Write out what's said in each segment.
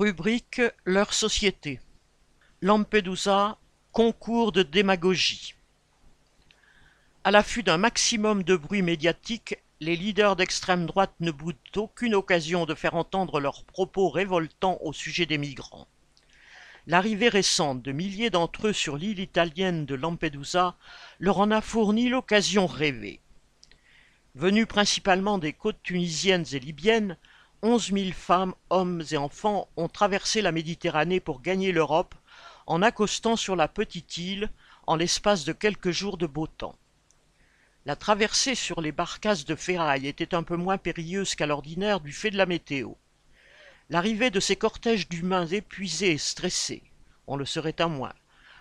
Rubrique Leur société. Lampedusa, concours de démagogie. À l'affût d'un maximum de bruit médiatique, les leaders d'extrême droite ne boudent aucune occasion de faire entendre leurs propos révoltants au sujet des migrants. L'arrivée récente de milliers d'entre eux sur l'île italienne de Lampedusa leur en a fourni l'occasion rêvée. Venus principalement des côtes tunisiennes et libyennes, onze mille femmes, hommes et enfants ont traversé la Méditerranée pour gagner l'Europe en accostant sur la petite île en l'espace de quelques jours de beau temps. La traversée sur les barcasses de ferraille était un peu moins périlleuse qu'à l'ordinaire du fait de la météo. L'arrivée de ces cortèges d'humains épuisés et stressés, on le serait à moins,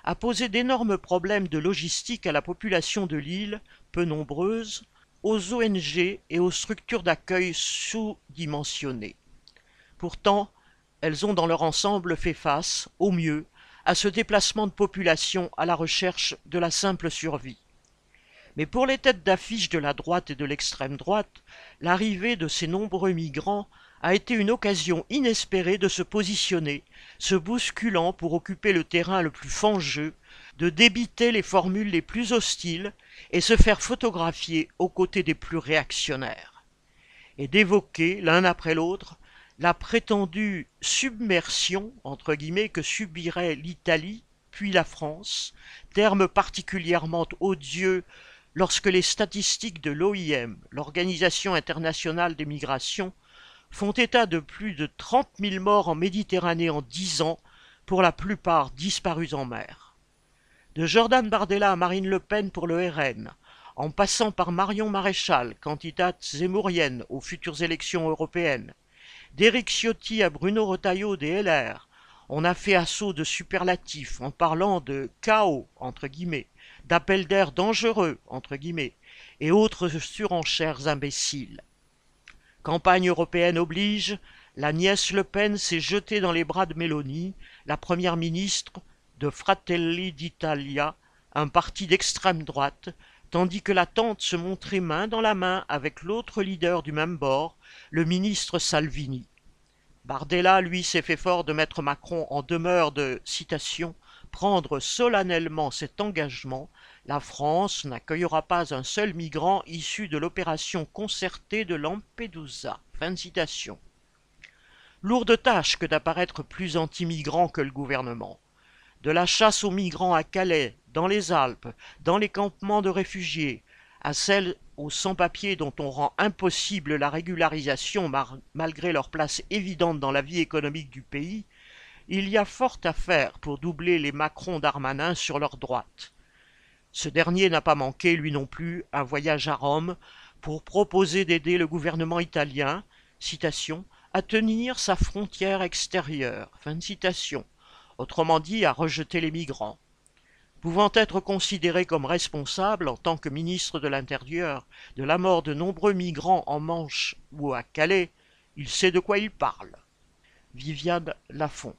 a posé d'énormes problèmes de logistique à la population de l'île, peu nombreuse, aux ONG et aux structures d'accueil sous-dimensionnées. Pourtant, elles ont dans leur ensemble fait face, au mieux, à ce déplacement de population à la recherche de la simple survie. Mais pour les têtes d'affiche de la droite et de l'extrême droite, l'arrivée de ces nombreux migrants a été une occasion inespérée de se positionner, se bousculant pour occuper le terrain le plus fangeux, de débiter les formules les plus hostiles et se faire photographier aux côtés des plus réactionnaires, et d'évoquer l'un après l'autre la prétendue submersion que subirait l'Italie puis la France, terme particulièrement odieux lorsque les statistiques de l'OIM, l'Organisation internationale des migrations, font état de plus de trente mille morts en Méditerranée en dix ans, pour la plupart disparus en mer. De Jordan Bardella à Marine Le Pen pour le RN, en passant par Marion Maréchal, candidate zémourienne aux futures élections européennes, d'Éric Ciotti à Bruno Retailleau des LR, on a fait assaut de superlatifs en parlant de chaos, entre d'appels d'air dangereux, entre guillemets, et autres surenchères imbéciles. Campagne européenne oblige, la nièce Le Pen s'est jetée dans les bras de Mélanie, la première ministre de Fratelli d'Italia, un parti d'extrême droite, tandis que la tante se montrait main dans la main avec l'autre leader du même bord, le ministre Salvini. Bardella, lui, s'est fait fort de mettre Macron en demeure de, citation, prendre solennellement cet engagement, la France n'accueillera pas un seul migrant issu de l'opération concertée de Lampedusa. Fin. Lourde tâche que d'apparaître plus anti-migrant que le gouvernement. De la chasse aux migrants à Calais, dans les Alpes, dans les campements de réfugiés, à celles aux sans-papiers dont on rend impossible la régularisation malgré leur place évidente dans la vie économique du pays, il y a fort à faire pour doubler les Macron d'Armanin sur leur droite. Ce dernier n'a pas manqué, lui non plus, un voyage à Rome pour proposer d'aider le gouvernement italien, à tenir sa frontière extérieure, autrement dit à rejeter les migrants. Pouvant être considéré comme responsable en tant que ministre de l'Intérieur de la mort de nombreux migrants en Manche ou à Calais, il sait de quoi il parle. Viviane Lafont